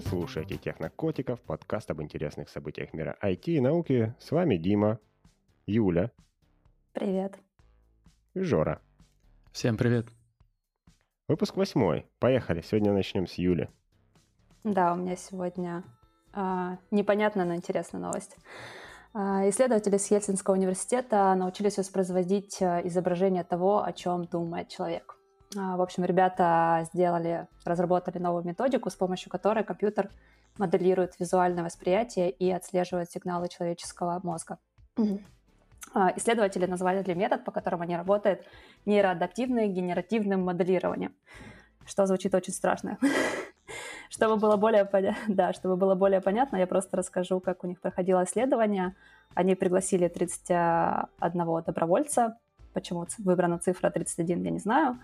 Вы слушаете «Технокотиков», подкаст об интересных событиях мира IT и науки. С вами Дима, Юля. Привет. И Жора. Всем привет. Выпуск восьмой. Поехали. Сегодня начнем с Юли. Да, у меня сегодня э, непонятная, но интересная новость. Э, исследователи с Ельцинского университета научились воспроизводить э, изображение того, о чем думает человек. А, в общем, ребята сделали, разработали новую методику, с помощью которой компьютер моделирует визуальное восприятие и отслеживает сигналы человеческого мозга. А, исследователи назвали для метод, по которому они работают, нейроадаптивным генеративным моделированием, что звучит очень страшно. Чтобы было более, да, чтобы было более понятно, я просто расскажу, как у них проходило исследование. Они пригласили 31 добровольца. Почему выбрана цифра 31, я не знаю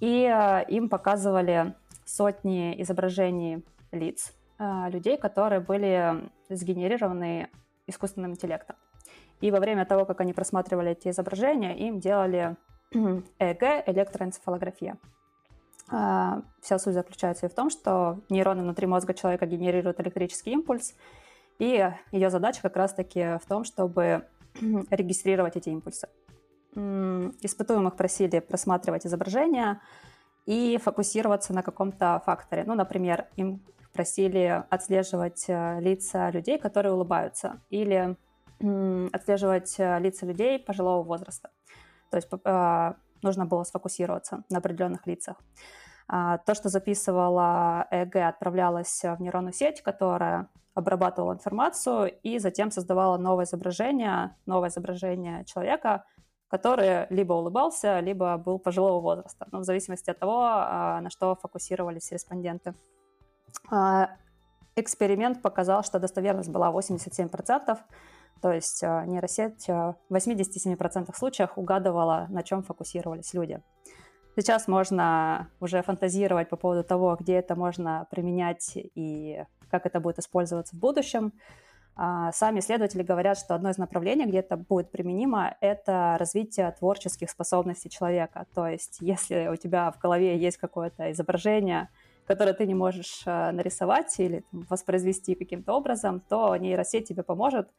и э, им показывали сотни изображений лиц э, людей, которые были сгенерированы искусственным интеллектом. И во время того, как они просматривали эти изображения, им делали ЭЭГ, электроэнцефалография. Э, вся суть заключается в том, что нейроны внутри мозга человека генерируют электрический импульс, и ее задача как раз-таки в том, чтобы регистрировать эти импульсы испытуемых просили просматривать изображения и фокусироваться на каком-то факторе. Ну, например, им просили отслеживать э, лица людей, которые улыбаются, или отслеживать э, лица людей пожилого возраста. То есть э, нужно было сфокусироваться на определенных лицах. А, то, что записывала ЭГ, отправлялось в нейронную сеть, которая обрабатывала информацию и затем создавала новое изображение, новое изображение человека, который либо улыбался, либо был пожилого возраста, ну, в зависимости от того, а, на что фокусировались респонденты. А, эксперимент показал, что достоверность была 87%, то есть а, нейросеть в 87% случаях угадывала, на чем фокусировались люди. Сейчас можно уже фантазировать по поводу того, где это можно применять и как это будет использоваться в будущем. А, сами исследователи говорят, что одно из направлений, где это будет применимо, это развитие творческих способностей человека. То есть, если у тебя в голове есть какое-то изображение, которое ты не можешь э, нарисовать или там, воспроизвести каким-то образом, то нейросеть тебе поможет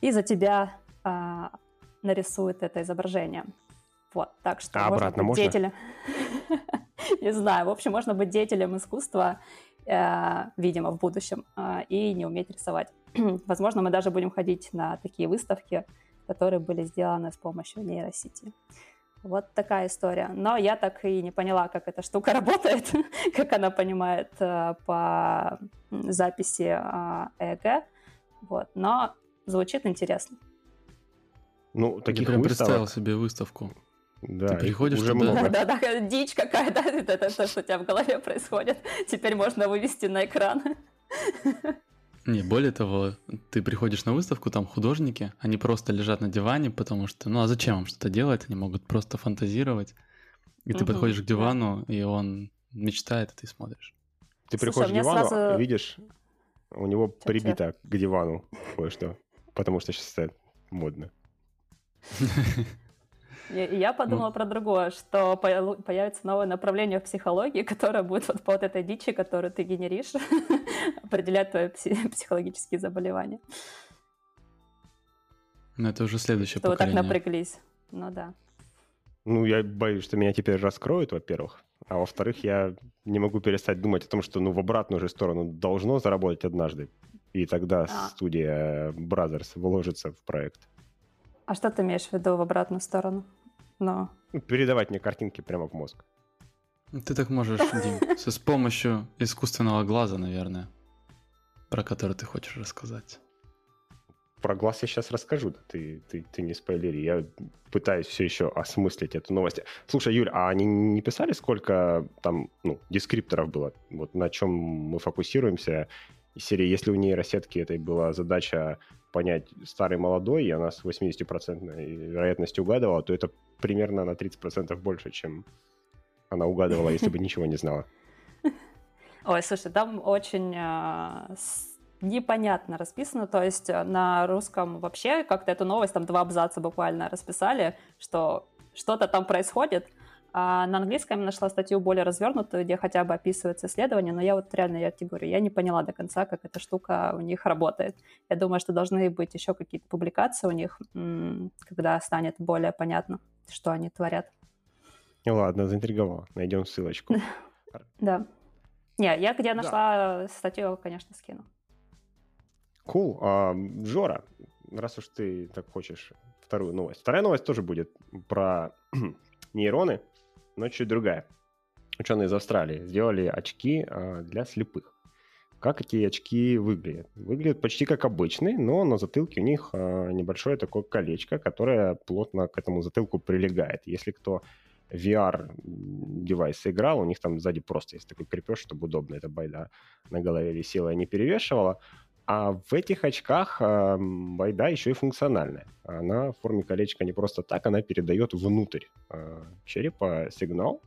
и за тебя а, нарисует это изображение. Вот, так что а можно быть деятелем. Не знаю, в общем, можно быть деятелем искусства, э, видимо, в будущем, э, и не уметь рисовать. Возможно, мы даже будем ходить на такие выставки, которые были сделаны с помощью нейросети. Вот такая история. Но я так и не поняла, как эта штука работает, как она понимает э, по записи э, ЭЭГ. Вот. Но звучит интересно. Ну, таких Я выставок... представил себе выставку. Да, Ты приходишь уже туда... много. Да, да, дичь какая-то, это то, что у тебя в голове происходит. Теперь можно вывести на экран. Не, более того, ты приходишь на выставку, там художники, они просто лежат на диване, потому что, ну а зачем им что-то делать? Они могут просто фантазировать. И ты угу, подходишь к дивану, да. и он мечтает, и ты смотришь. Ты Слушай, приходишь к дивану, сразу... видишь, у него Чё, прибито к дивану кое-что, потому что сейчас это модно. И я подумала ну. про другое, что появится новое направление в психологии, которое будет вот по вот этой дичи, которую ты генеришь, определять твои психологические заболевания. Ну, это уже следующее что поколение. вы так напряглись. Ну да. Ну, я боюсь, что меня теперь раскроют, во-первых. А во-вторых, я не могу перестать думать о том, что ну, в обратную же сторону должно заработать однажды. И тогда а. студия Brothers вложится в проект. А что ты имеешь в виду в обратную сторону? Но... Ну, передавать мне картинки прямо в мозг. Ты так можешь, Дим, с помощью искусственного глаза, наверное, про который ты хочешь рассказать. Про глаз я сейчас расскажу, да ты, ты, ты не спойлери. Я пытаюсь все еще осмыслить эту новость. Слушай, Юль, а они не писали, сколько там ну, дескрипторов было? Вот на чем мы фокусируемся? Из серии, если у нейросетки этой была задача понять старый молодой, и она с 80% вероятностью угадывала, то это примерно на 30% больше, чем она угадывала, если бы ничего не знала. Ой, слушай, там очень э, непонятно расписано, то есть э, на русском вообще как-то эту новость, там два абзаца буквально расписали, что что-то там происходит, А на английском я нашла статью более развернутую, где хотя бы описывается исследование, но я вот реально, я тебе говорю, я не поняла до конца, как эта штука у них работает. Я думаю, что должны быть еще какие-то публикации у них, когда станет более понятно, что они творят. Ну ладно, заинтриговал. Найдем ссылочку. Да. Не, я где нашла статью, конечно, скину. Cool. А, Жора, раз уж ты так хочешь вторую новость. Вторая новость тоже будет про нейроны, но чуть другая. Ученые из Австралии сделали очки а, для слепых. Как эти очки выглядят? Выглядят почти как обычные, но на затылке у них а, небольшое такое колечко, которое плотно к этому затылку прилегает. Если кто VR-девайс играл, у них там сзади просто есть такой крепеж, чтобы удобно эта байда на голове висела и не перевешивала. А в этих очках э, байда еще и функциональная. Она в форме колечка не просто так, она передает внутрь э, черепа сигнал,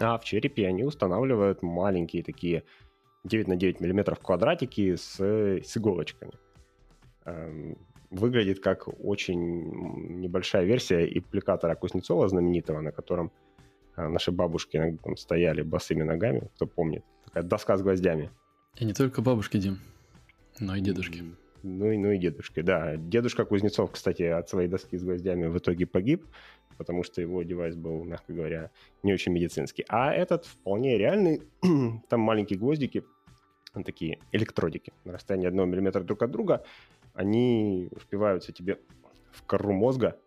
а в черепе они устанавливают маленькие такие 9 на 9 миллиметров квадратики с, с иголочками. Э, выглядит как очень небольшая версия аппликатора Кузнецова знаменитого, на котором э, наши бабушки там стояли босыми ногами, кто помнит. Такая доска с гвоздями. И не только бабушки, Дим. Ну и дедушки. Ну и, ну и дедушки, да. Дедушка Кузнецов, кстати, от своей доски с гвоздями в итоге погиб, потому что его девайс был, мягко говоря, не очень медицинский. А этот вполне реальный. Там маленькие гвоздики, такие электродики на расстоянии 1 мм друг от друга. Они впиваются тебе в кору мозга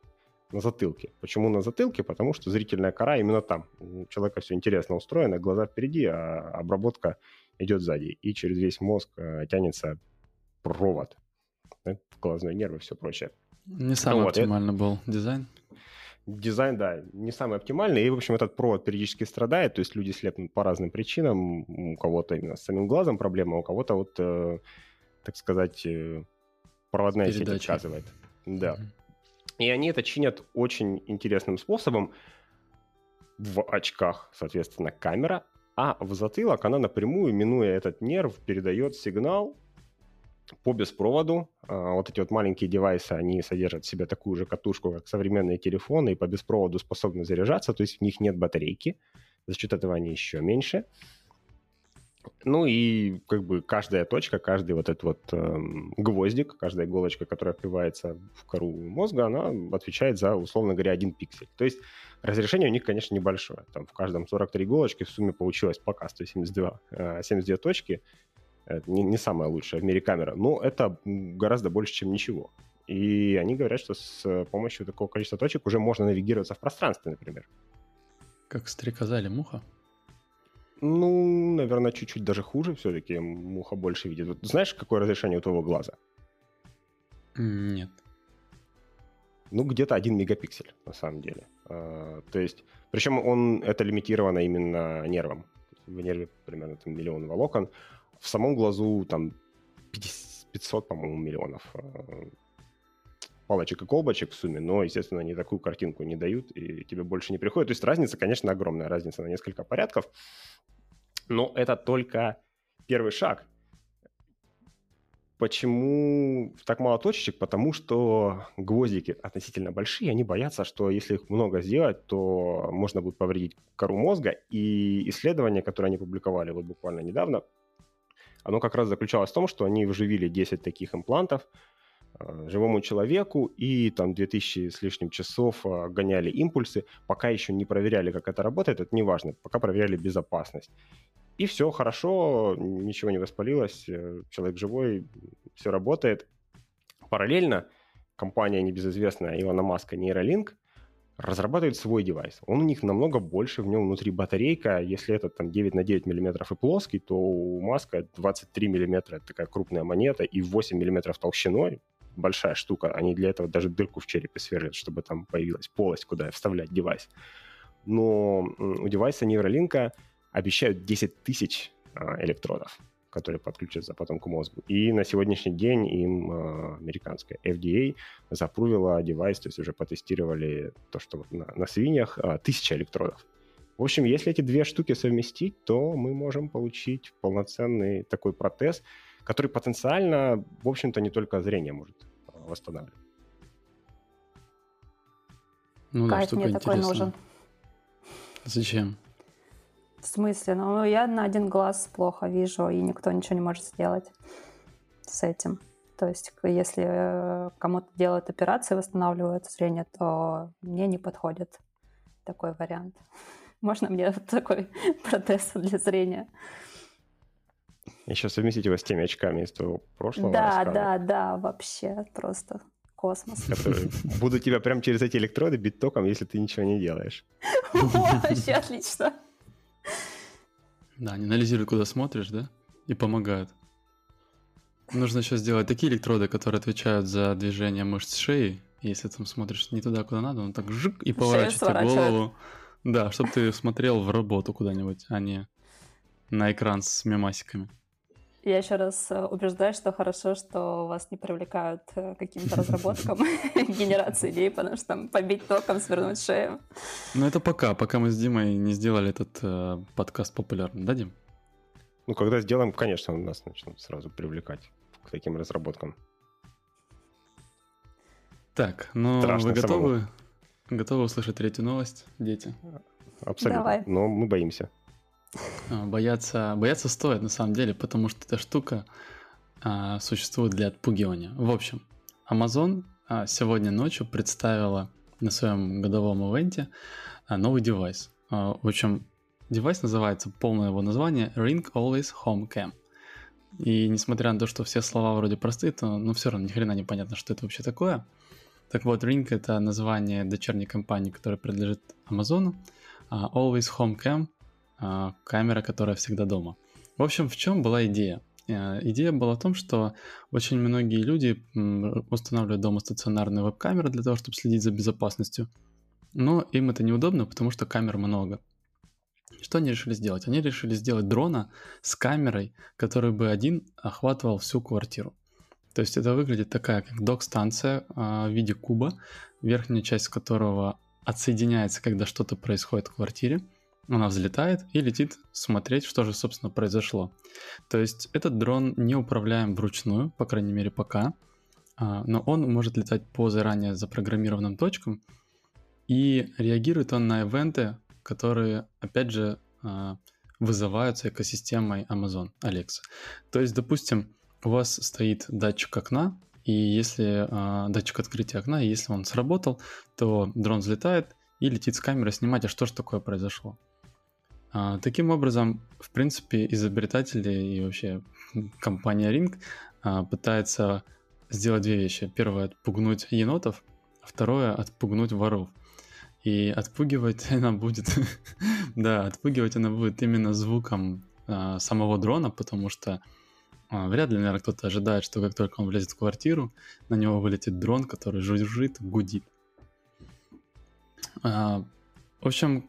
на затылке. Почему на затылке? Потому что зрительная кора именно там. У человека все интересно устроено, глаза впереди, а обработка идет сзади. И через весь мозг э, тянется провод, да, глазной нерв и все прочее. Не самый вот, оптимальный это... был дизайн. Дизайн, да, не самый оптимальный. И, в общем, этот провод периодически страдает, то есть люди слепнут по разным причинам. У кого-то именно с самим глазом проблема, у кого-то вот, э, так сказать, э, проводная Передача. сеть отказывает. Да. Угу. И они это чинят очень интересным способом. В очках, соответственно, камера, а в затылок она напрямую, минуя этот нерв, передает сигнал по беспроводу. А, вот эти вот маленькие девайсы, они содержат в себе такую же катушку, как современные телефоны, и по беспроводу способны заряжаться, то есть в них нет батарейки. За счет этого они еще меньше. Ну и как бы каждая точка, каждый вот этот вот э, гвоздик, каждая иголочка, которая впивается в кору мозга, она отвечает за, условно говоря, один пиксель. То есть разрешение у них, конечно, небольшое. Там в каждом 43 иголочки в сумме получилось пока 172 э, 72 точки. Это не, не самая лучшая в мире камера, но это гораздо больше, чем ничего. И они говорят, что с помощью такого количества точек уже можно навигироваться в пространстве, например. Как стрекоза или муха? Ну, наверное, чуть-чуть даже хуже все-таки. Муха больше видит. Вот знаешь, какое разрешение у твоего глаза? Нет. Ну, где-то один мегапиксель, на самом деле. А, то есть, причем он, это лимитировано именно нервом. В нерве примерно там, миллион волокон. В самом глазу там 500, по-моему, миллионов а, палочек и колбочек в сумме, но, естественно, они такую картинку не дают, и тебе больше не приходит. То есть разница, конечно, огромная, разница на несколько порядков, но это только первый шаг. Почему так мало точечек? Потому что гвоздики относительно большие, они боятся, что если их много сделать, то можно будет повредить кору мозга. И исследование, которое они публиковали вот буквально недавно, оно как раз заключалось в том, что они вживили 10 таких имплантов – Э, живому человеку и там 2000 с лишним часов э, гоняли импульсы, пока еще не проверяли, как это работает, это не важно, пока проверяли безопасность. И все хорошо, ничего не воспалилось, э, человек живой, все работает. Параллельно компания небезызвестная Илона Маска Neuralink разрабатывает свой девайс. Он у них намного больше, в нем внутри батарейка. Если этот там 9 на 9 миллиметров и плоский, то у Маска 23 миллиметра, это такая крупная монета, и 8 миллиметров толщиной, большая штука. Они для этого даже дырку в черепе сверлят, чтобы там появилась полость, куда вставлять девайс. Но у девайса Neuralink обещают 10 тысяч а, электродов, которые подключатся потом к мозгу. И на сегодняшний день им а, американская FDA запрувила девайс, то есть уже потестировали то, что на, на свиньях, а, тысяча электродов. В общем, если эти две штуки совместить, то мы можем получить полноценный такой протез, который потенциально, в общем-то, не только зрение может восстанавливать. Ну, Кайф да, мне такой нужен. Зачем? В смысле? Ну, я на один глаз плохо вижу, и никто ничего не может сделать с этим. То есть, если э, кому-то делают операции, восстанавливают зрение, то мне не подходит такой вариант. Можно мне такой протез для зрения? Еще совместить его с теми очками из твоего прошлого Да, рассказа, да, да, вообще просто космос. которые будут тебя прямо через эти электроды бить током, если ты ничего не делаешь. Вообще отлично. Да, они анализируют, куда смотришь, да? И помогают. Нужно еще сделать такие электроды, которые отвечают за движение мышц шеи. Если там смотришь не туда, куда надо, он так жик и поворачивает голову. Да, чтобы ты смотрел в работу куда-нибудь, а не на экран с мемасиками. Я еще раз э, убеждаю, что хорошо, что вас не привлекают э, к каким-то разработкам генерации идей, потому что там побить током, свернуть шею. Но это пока, пока мы с Димой не сделали этот э, подкаст популярным, да, Дим? Ну, когда сделаем, конечно, нас начнут сразу привлекать к таким разработкам. Так, ну Страшно вы готовы? Готовы услышать третью новость, дети? Абсолютно. Давай. Но мы боимся. А, Бояться, бояться стоит на самом деле, потому что эта штука а, существует для отпугивания. В общем, Amazon а, сегодня ночью представила на своем годовом ивенте а, новый девайс. А, в общем, девайс называется, полное его название Ring Always Home Cam. И несмотря на то, что все слова вроде простые, то ну все равно ни хрена не понятно, что это вообще такое. Так вот, Ring это название дочерней компании, которая принадлежит Амазону. А Always Home Cam камера, которая всегда дома. В общем, в чем была идея? Э, Идея была в том, что очень многие люди устанавливают дома стационарные веб-камеры для того, чтобы следить за безопасностью. Но им это неудобно, потому что камер много. Что они решили сделать? Они решили сделать дрона с камерой, который бы один охватывал всю квартиру. То есть это выглядит такая, как док-станция а, в виде куба, верхняя часть которого отсоединяется, когда что-то происходит в квартире. Она взлетает и летит смотреть, что же, собственно, произошло. То есть этот дрон не управляем вручную, по крайней мере, пока, а, но он может летать по заранее запрограммированным точкам, и реагирует он на ивенты, которые, опять же, а, вызываются экосистемой Amazon Alexa. То есть, допустим, у вас стоит датчик окна, и если а, датчик открытия окна, и если он сработал, то дрон взлетает и летит с камеры снимать, а что же такое произошло. А, таким образом, в принципе, изобретатели и вообще компания Ring а, пытается сделать две вещи. Первое — отпугнуть енотов, второе — отпугнуть воров. И отпугивать она будет, да, отпугивать она будет именно звуком а, самого дрона, потому что вряд ли, наверное, кто-то ожидает, что как только он влезет в квартиру, на него вылетит дрон, который жужжит, гудит. В общем,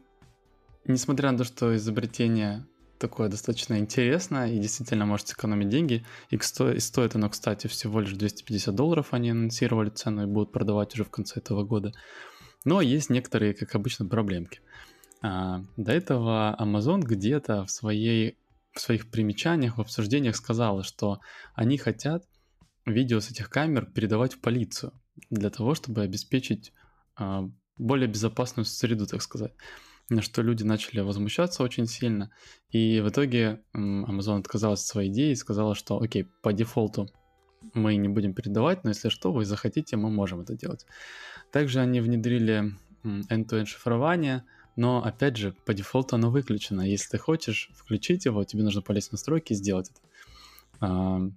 несмотря на то, что изобретение такое достаточно интересное и действительно может сэкономить деньги, и, сто- и стоит оно, кстати, всего лишь 250 долларов, они анонсировали цену и будут продавать уже в конце этого года. Но есть некоторые, как обычно, проблемки. А, до этого Amazon где-то в, своей, в своих примечаниях, в обсуждениях сказала, что они хотят видео с этих камер передавать в полицию для того, чтобы обеспечить а, более безопасную среду, так сказать. На что люди начали возмущаться очень сильно. И в итоге Amazon отказалась от своей идеи и сказала, что окей, по дефолту мы не будем передавать, но если что, вы захотите, мы можем это делать. Также они внедрили end-to-end шифрование, но опять же, по дефолту оно выключено. Если ты хочешь включить его, тебе нужно полезть в настройки и сделать это.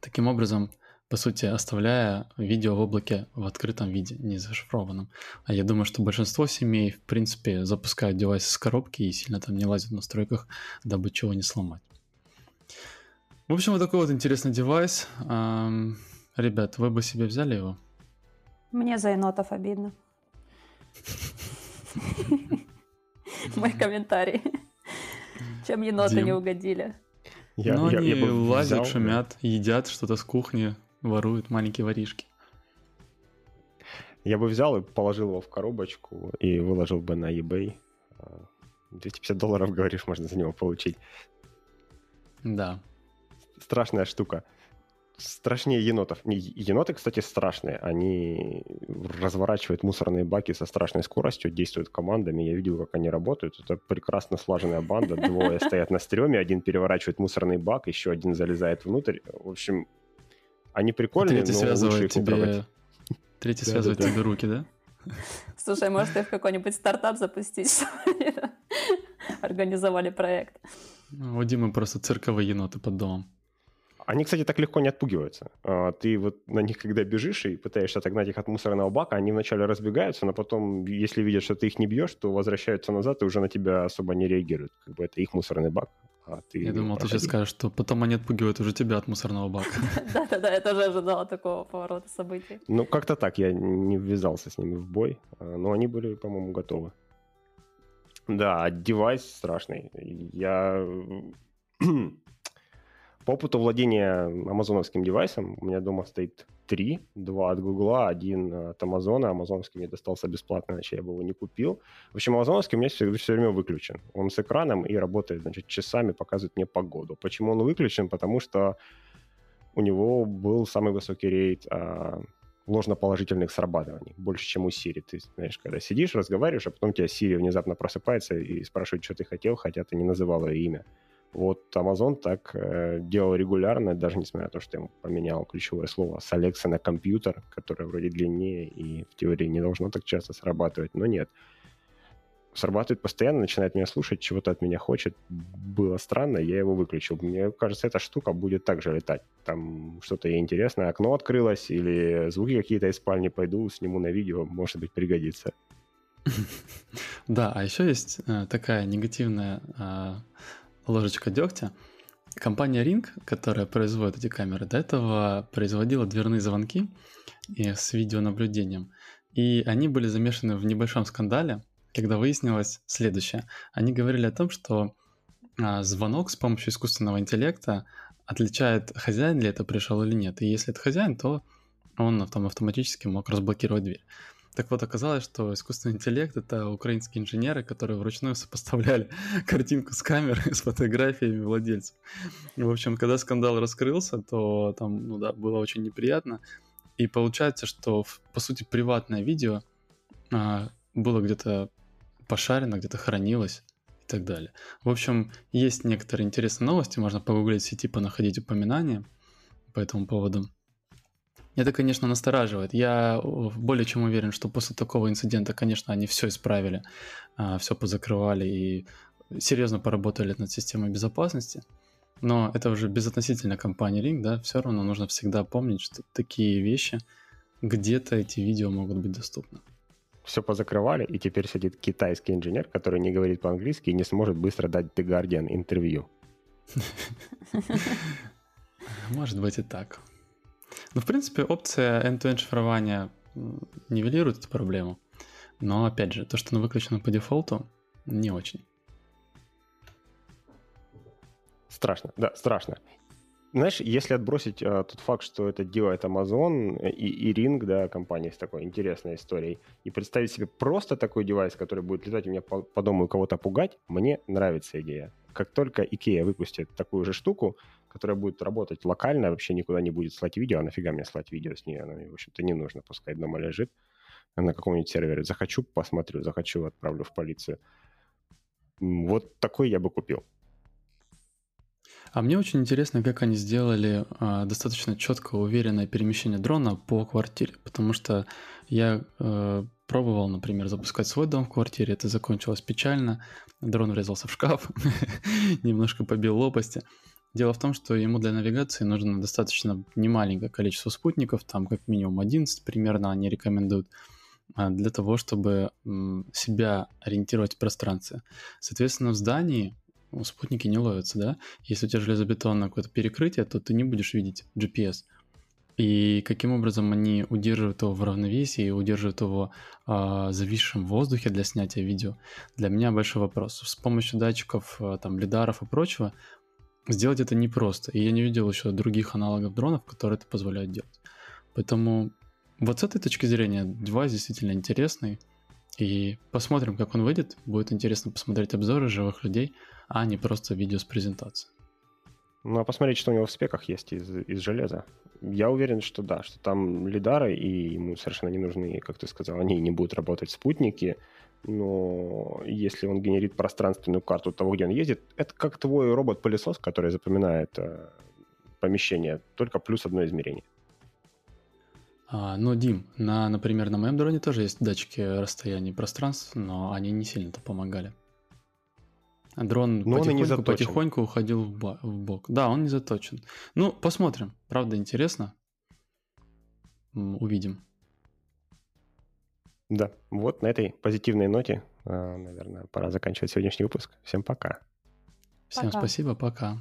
Таким образом, по сути, оставляя видео в облаке в открытом виде, не зашифрованном. А я думаю, что большинство семей, в принципе, запускают девайсы с коробки и сильно там не лазят в настройках, дабы чего не сломать. В общем, вот такой вот интересный девайс. Ам, Ребят, вы бы себе взяли его? Мне за енотов обидно. Мой комментарий. Чем еноты не угодили. Я, ну, я- они я лазят, взял, шумят, едят что-то с кухни, воруют маленькие воришки. Я бы взял и положил его в коробочку и выложил бы на eBay. А, 250 долларов, говоришь, можно за него получить. Да. Страшная штука. страшнее енотов. Еноты, кстати, страшные. Они разворачивают мусорные баки со страшной скоростью, действуют командами. Я видел, как они работают. Это прекрасно слаженная банда. Двое стоят на стреме, один переворачивает мусорный бак, еще один залезает внутрь. В общем, они прикольные, Третий но лучше их тебе... Третий связывает тебе руки, да? Слушай, может, их в какой-нибудь стартап запустить, чтобы организовали проект? У Димы просто цирковые еноты под домом. Они, кстати, так легко не отпугиваются. А, ты вот на них, когда бежишь и пытаешься отогнать их от мусорного бака, они вначале разбегаются, но потом, если видят, что ты их не бьешь, то возвращаются назад и уже на тебя особо не реагируют. Как бы это их мусорный бак. А ты Я думал, проходи. ты сейчас скажешь, что потом они отпугивают уже тебя от мусорного бака. Да-да-да, я тоже ожидала такого поворота событий. Ну, как-то так, я не ввязался с ними в бой, а, но они были, по-моему, готовы. Да, девайс страшный. Я по опыту владения амазоновским девайсом у меня дома стоит три. Два от Гугла, один от Амазона. Амазоновский мне достался бесплатно, иначе я бы его не купил. В общем, амазоновский у меня все, все время выключен. Он с экраном и работает, значит, часами, показывает мне погоду. Почему он выключен? Потому что у него был самый высокий рейд а, ложноположительных срабатываний, больше, чем у Siri. Ты знаешь, когда сидишь, разговариваешь, а потом тебя Siri внезапно просыпается и спрашивает, что ты хотел, хотя ты не называл ее имя. Вот Amazon так э, делал регулярно, даже несмотря на то, что я поменял ключевое слово с Alexa на компьютер, которое вроде длиннее и в теории не должно так часто срабатывать, но нет. Срабатывает постоянно, начинает меня слушать, чего-то от меня хочет. Было странно, я его выключил. Мне кажется, эта штука будет также летать. Там что-то интересное, окно открылось, или звуки какие-то из спальни пойду, сниму на видео, может быть, пригодится. Да, а еще есть э, такая негативная а, ложечка дегтя. Компания Ring, которая производит эти камеры, до этого производила дверные звонки с видеонаблюдением. И они были замешаны в небольшом скандале, когда выяснилось следующее. Они говорили о том, что а, звонок с помощью искусственного интеллекта отличает, хозяин ли это пришел или нет. И если это хозяин, то он там автоматически мог разблокировать дверь. Так вот, оказалось, что искусственный интеллект — это украинские инженеры, которые вручную сопоставляли картинку с камерой с фотографиями владельцев. В общем, когда скандал раскрылся, то там, ну да, было очень неприятно. И получается, что, по сути, приватное видео а, было где-то пошарено, где-то хранилось и так далее. В общем, есть некоторые интересные новости, можно погуглить в сети, понаходить упоминания по этому поводу. Это, конечно, настораживает. Я более чем уверен, что после такого инцидента, конечно, они все исправили, а, все позакрывали и серьезно поработали над системой безопасности. Но это уже безотносительно компании Ring, да, все равно нужно всегда помнить, что такие вещи, где-то эти видео могут быть доступны. Все позакрывали, и теперь сидит китайский инженер, который не говорит по-английски и не сможет быстро дать The Guardian интервью. Может быть и так. Ну, в принципе, опция end-to-end шифрования нивелирует эту проблему. Но, опять же, то, что оно выключено по дефолту, не очень. Страшно, да, страшно. Знаешь, если отбросить э, тот факт, что это делает Amazon и, и Ring, да, компания с такой интересной историей, и представить себе просто такой девайс, который будет летать у меня по, по дому и кого-то пугать, мне нравится идея. Как только IKEA выпустит такую же штуку, которая будет работать локально, вообще никуда не будет слать видео, а нафига мне слать видео с нее, она мне, в общем-то, не нужно, пускай дома лежит на каком-нибудь сервере. Захочу, посмотрю, захочу, отправлю в полицию. Вот такой я бы купил. А мне очень интересно, как они сделали э, достаточно четкое, уверенное перемещение дрона по квартире, потому что я э, пробовал, например, запускать свой дом в квартире, это закончилось печально, дрон врезался в шкаф, немножко побил лопасти. Дело в том, что ему для навигации нужно достаточно немаленькое количество спутников, там как минимум 11 примерно они рекомендуют, а, для того, чтобы себя ориентировать в пространстве. Соответственно, в здании спутники не ловятся, да? Если у тебя железобетонное какое-то перекрытие, то ты не будешь видеть GPS. И каким образом они удерживают его в равновесии и удерживают его э, зависшим в воздухе для снятия видео, для меня большой вопрос. С помощью датчиков, э, там, лидаров и прочего сделать это непросто. И я не видел еще других аналогов дронов, которые это позволяют делать. Поэтому вот с этой точки зрения девайс действительно интересный. И посмотрим, как он выйдет. Будет интересно посмотреть обзоры живых людей, а не просто видео с презентацией. Ну, а посмотреть, что у него в спеках есть из, из железа. Я уверен, что да, что там лидары, и ему совершенно не нужны, как ты сказал, они не будут работать спутники, но если он генерит пространственную карту того, где он ездит, это как твой робот-пылесос, который запоминает э, помещение, только плюс одно измерение. А, но, Дим, на, например, на моем дроне тоже есть датчики расстояния пространств, но они не сильно-то помогали. Дрон но потихоньку, потихоньку уходил в, ба- в бок. Да, он не заточен. Ну, посмотрим. Правда, интересно. Увидим. Да, вот на этой позитивной ноте, а, наверное, пора заканчивать сегодняшний выпуск. Всем пока. Всем пока. спасибо, пока.